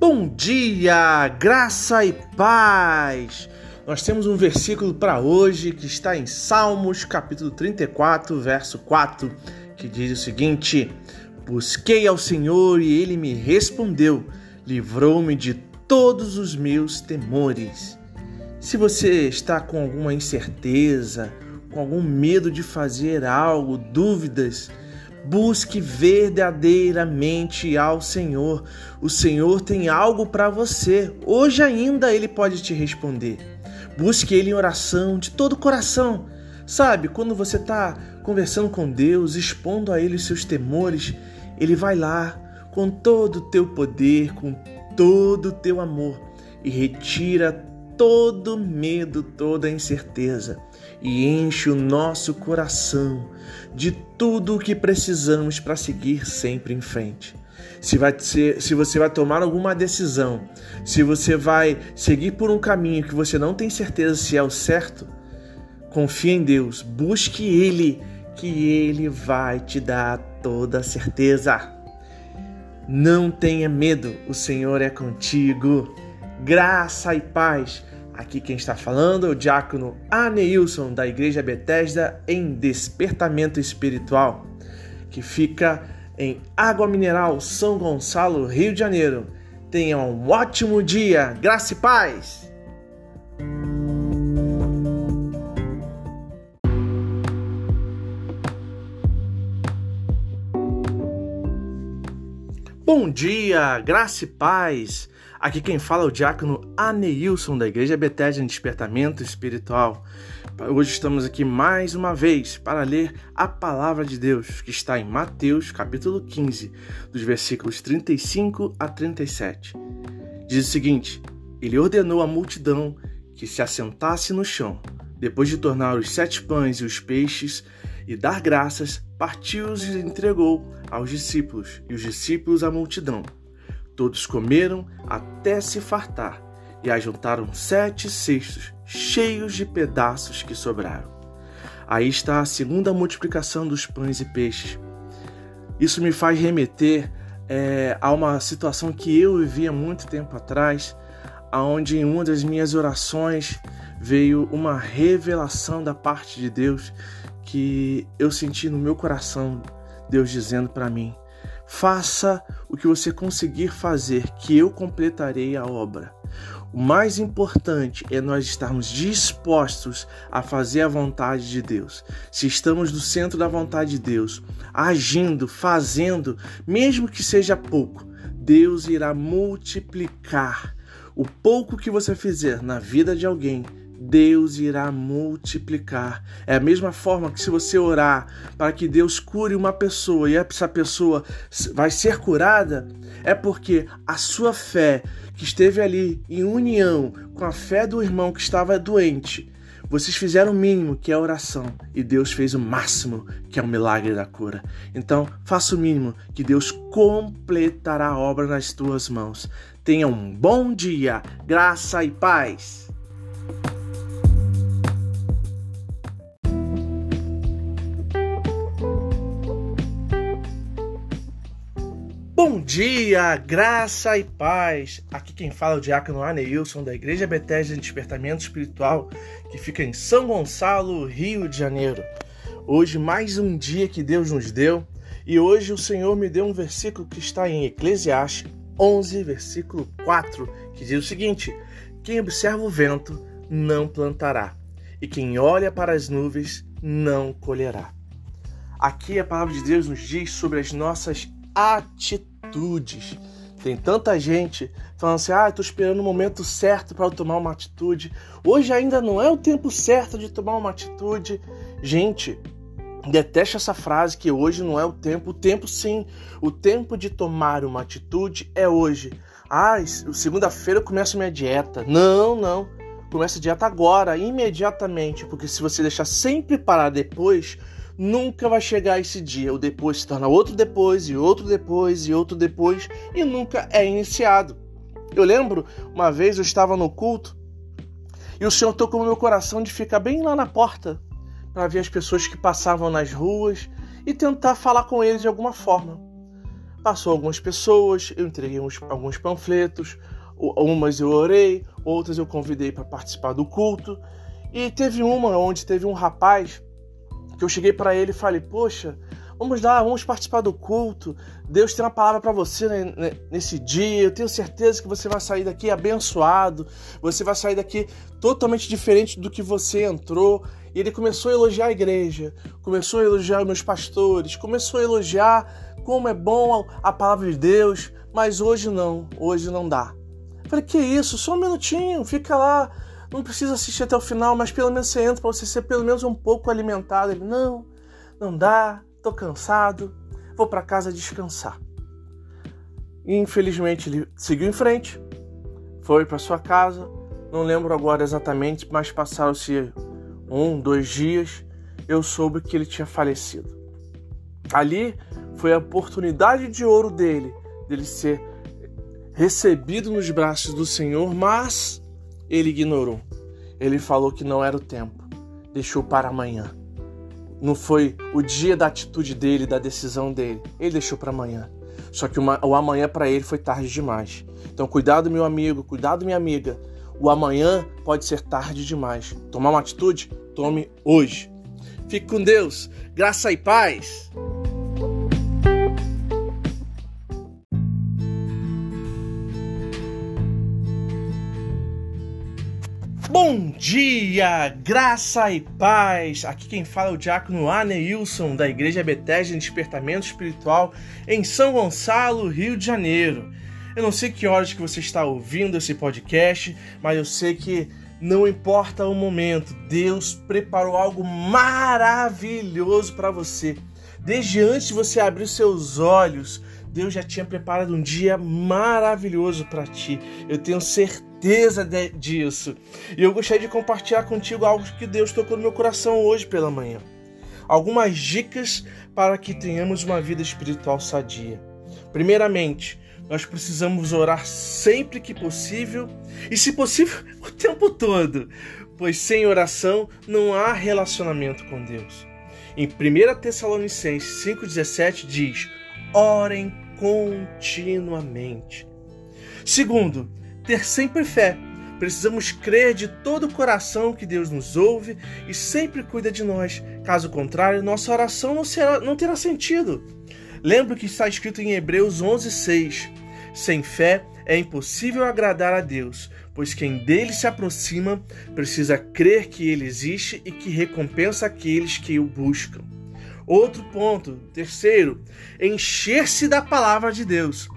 Bom dia, graça e paz. Nós temos um versículo para hoje que está em Salmos, capítulo 34, verso 4, que diz o seguinte: Busquei ao Senhor e ele me respondeu, livrou-me de todos os meus temores. Se você está com alguma incerteza, com algum medo de fazer algo, dúvidas, Busque verdadeiramente ao Senhor. O Senhor tem algo para você. Hoje ainda ele pode te responder. Busque ele em oração de todo o coração. Sabe, quando você está conversando com Deus, expondo a ele os seus temores, ele vai lá com todo o teu poder, com todo o teu amor e retira todo medo, toda incerteza e enche o nosso coração de tudo o que precisamos para seguir sempre em frente. Se, vai ser, se você vai tomar alguma decisão, se você vai seguir por um caminho que você não tem certeza se é o certo, confie em Deus, busque Ele, que Ele vai te dar toda a certeza. Não tenha medo, o Senhor é contigo. Graça e paz Aqui quem está falando é o diácono Aneilson, da Igreja Betesda em Despertamento Espiritual, que fica em Água Mineral, São Gonçalo, Rio de Janeiro. Tenha um ótimo dia, graça e paz! Bom dia, graça e paz! Aqui quem fala é o diácono Aneilson, da Igreja Bethesda em Despertamento Espiritual. Hoje estamos aqui mais uma vez para ler a palavra de Deus, que está em Mateus, capítulo 15, dos versículos 35 a 37. Diz o seguinte: Ele ordenou à multidão que se assentasse no chão. Depois de tornar os sete pães e os peixes e dar graças, partiu-os e entregou aos discípulos, e os discípulos à multidão. Todos comeram até se fartar e ajuntaram sete cestos cheios de pedaços que sobraram. Aí está a segunda multiplicação dos pães e peixes. Isso me faz remeter é, a uma situação que eu vivia muito tempo atrás, aonde em uma das minhas orações veio uma revelação da parte de Deus que eu senti no meu coração, Deus dizendo para mim: Faça o que você conseguir fazer, que eu completarei a obra. O mais importante é nós estarmos dispostos a fazer a vontade de Deus. Se estamos no centro da vontade de Deus, agindo, fazendo, mesmo que seja pouco, Deus irá multiplicar. O pouco que você fizer na vida de alguém, Deus irá multiplicar. É a mesma forma que se você orar para que Deus cure uma pessoa e essa pessoa vai ser curada, é porque a sua fé que esteve ali em união com a fé do irmão que estava doente, vocês fizeram o mínimo, que é a oração, e Deus fez o máximo, que é o milagre da cura. Então, faça o mínimo, que Deus completará a obra nas tuas mãos. Tenha um bom dia, graça e paz. Dia, graça e paz. Aqui quem fala é o diácono Aneilson da Igreja Bethesda de Despertamento Espiritual, que fica em São Gonçalo, Rio de Janeiro. Hoje mais um dia que Deus nos deu, e hoje o Senhor me deu um versículo que está em Eclesiastes 11, versículo 4, que diz o seguinte: Quem observa o vento não plantará, e quem olha para as nuvens não colherá. Aqui a palavra de Deus nos diz sobre as nossas atitudes. Tem tanta gente falando assim: ah, estou esperando o momento certo para tomar uma atitude. Hoje ainda não é o tempo certo de tomar uma atitude. Gente, deteste essa frase que hoje não é o tempo. O tempo sim. O tempo de tomar uma atitude é hoje. Ah, segunda-feira eu começo minha dieta. Não, não. Começa a dieta agora, imediatamente. Porque se você deixar sempre parar depois, nunca vai chegar esse dia. O depois se torna outro depois, e outro depois, e outro depois, e nunca é iniciado. Eu lembro uma vez eu estava no culto e o Senhor tocou meu coração de ficar bem lá na porta para ver as pessoas que passavam nas ruas e tentar falar com eles de alguma forma. Passou algumas pessoas, eu entreguei uns, alguns panfletos, umas eu orei, outras eu convidei para participar do culto. E teve uma onde teve um rapaz que eu cheguei para ele e falei: Poxa, vamos lá, vamos participar do culto. Deus tem uma palavra para você nesse dia. Eu tenho certeza que você vai sair daqui abençoado. Você vai sair daqui totalmente diferente do que você entrou. E ele começou a elogiar a igreja, começou a elogiar meus pastores, começou a elogiar como é bom a palavra de Deus. Mas hoje não, hoje não dá. Eu falei: Que isso? Só um minutinho, fica lá não precisa assistir até o final, mas pelo menos você entra para você ser pelo menos um pouco alimentado. Ele, não, não dá, tô cansado, vou para casa descansar. E, infelizmente ele seguiu em frente, foi para sua casa. Não lembro agora exatamente, mas passaram-se um, dois dias. Eu soube que ele tinha falecido. Ali foi a oportunidade de ouro dele, dele ser recebido nos braços do Senhor, mas ele ignorou. Ele falou que não era o tempo, deixou para amanhã. Não foi o dia da atitude dele, da decisão dele. Ele deixou para amanhã. Só que uma, o amanhã para ele foi tarde demais. Então, cuidado, meu amigo, cuidado, minha amiga. O amanhã pode ser tarde demais. Tomar uma atitude? Tome hoje. Fique com Deus. Graça e paz. Bom dia, graça e paz! Aqui quem fala é o diácono Aneilson, da Igreja Bethesda em Despertamento Espiritual, em São Gonçalo, Rio de Janeiro. Eu não sei que horas que você está ouvindo esse podcast, mas eu sei que não importa o momento, Deus preparou algo maravilhoso para você. Desde antes de você abrir seus olhos, Deus já tinha preparado um dia maravilhoso para ti. Eu tenho certeza certeza de, disso. E eu gostaria de compartilhar contigo algo que Deus tocou no meu coração hoje pela manhã. Algumas dicas para que tenhamos uma vida espiritual sadia. Primeiramente, nós precisamos orar sempre que possível e, se possível, o tempo todo, pois sem oração não há relacionamento com Deus. Em 1 Tessalonicenses 5,17 diz: orem continuamente. Segundo, ter sempre fé. Precisamos crer de todo o coração que Deus nos ouve e sempre cuida de nós. Caso contrário, nossa oração não, será, não terá sentido. Lembra que está escrito em Hebreus 11:6. Sem fé é impossível agradar a Deus, pois quem dele se aproxima precisa crer que ele existe e que recompensa aqueles que o buscam. Outro ponto, terceiro, encher-se da palavra de Deus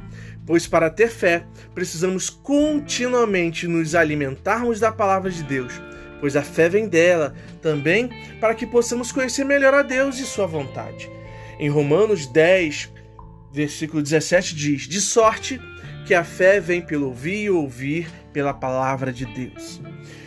pois para ter fé precisamos continuamente nos alimentarmos da palavra de Deus, pois a fé vem dela também para que possamos conhecer melhor a Deus e Sua vontade. Em Romanos 10, versículo 17 diz: De sorte que a fé vem pelo ouvir e ouvir pela palavra de Deus.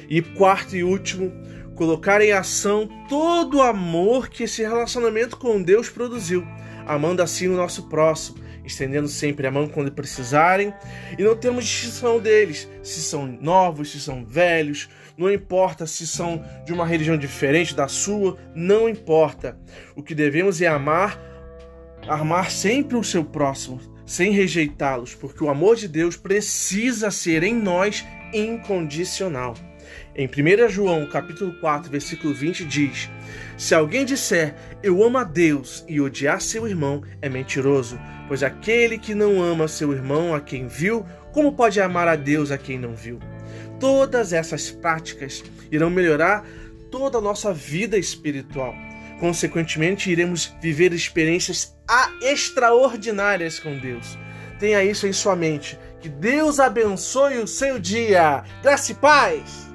E quarto e último, colocar em ação todo o amor que esse relacionamento com Deus produziu, amando assim o nosso próximo estendendo sempre a mão quando precisarem, e não temos distinção deles, se são novos, se são velhos, não importa se são de uma religião diferente da sua, não importa. O que devemos é amar, amar sempre o seu próximo, sem rejeitá-los, porque o amor de Deus precisa ser em nós incondicional. Em 1 João, capítulo 4, versículo 20 diz: Se alguém disser eu amo a Deus e odiar seu irmão, é mentiroso, pois aquele que não ama seu irmão a quem viu, como pode amar a Deus a quem não viu? Todas essas práticas irão melhorar toda a nossa vida espiritual. Consequentemente, iremos viver experiências extraordinárias com Deus. Tenha isso em sua mente. Que Deus abençoe o seu dia. Graça e paz!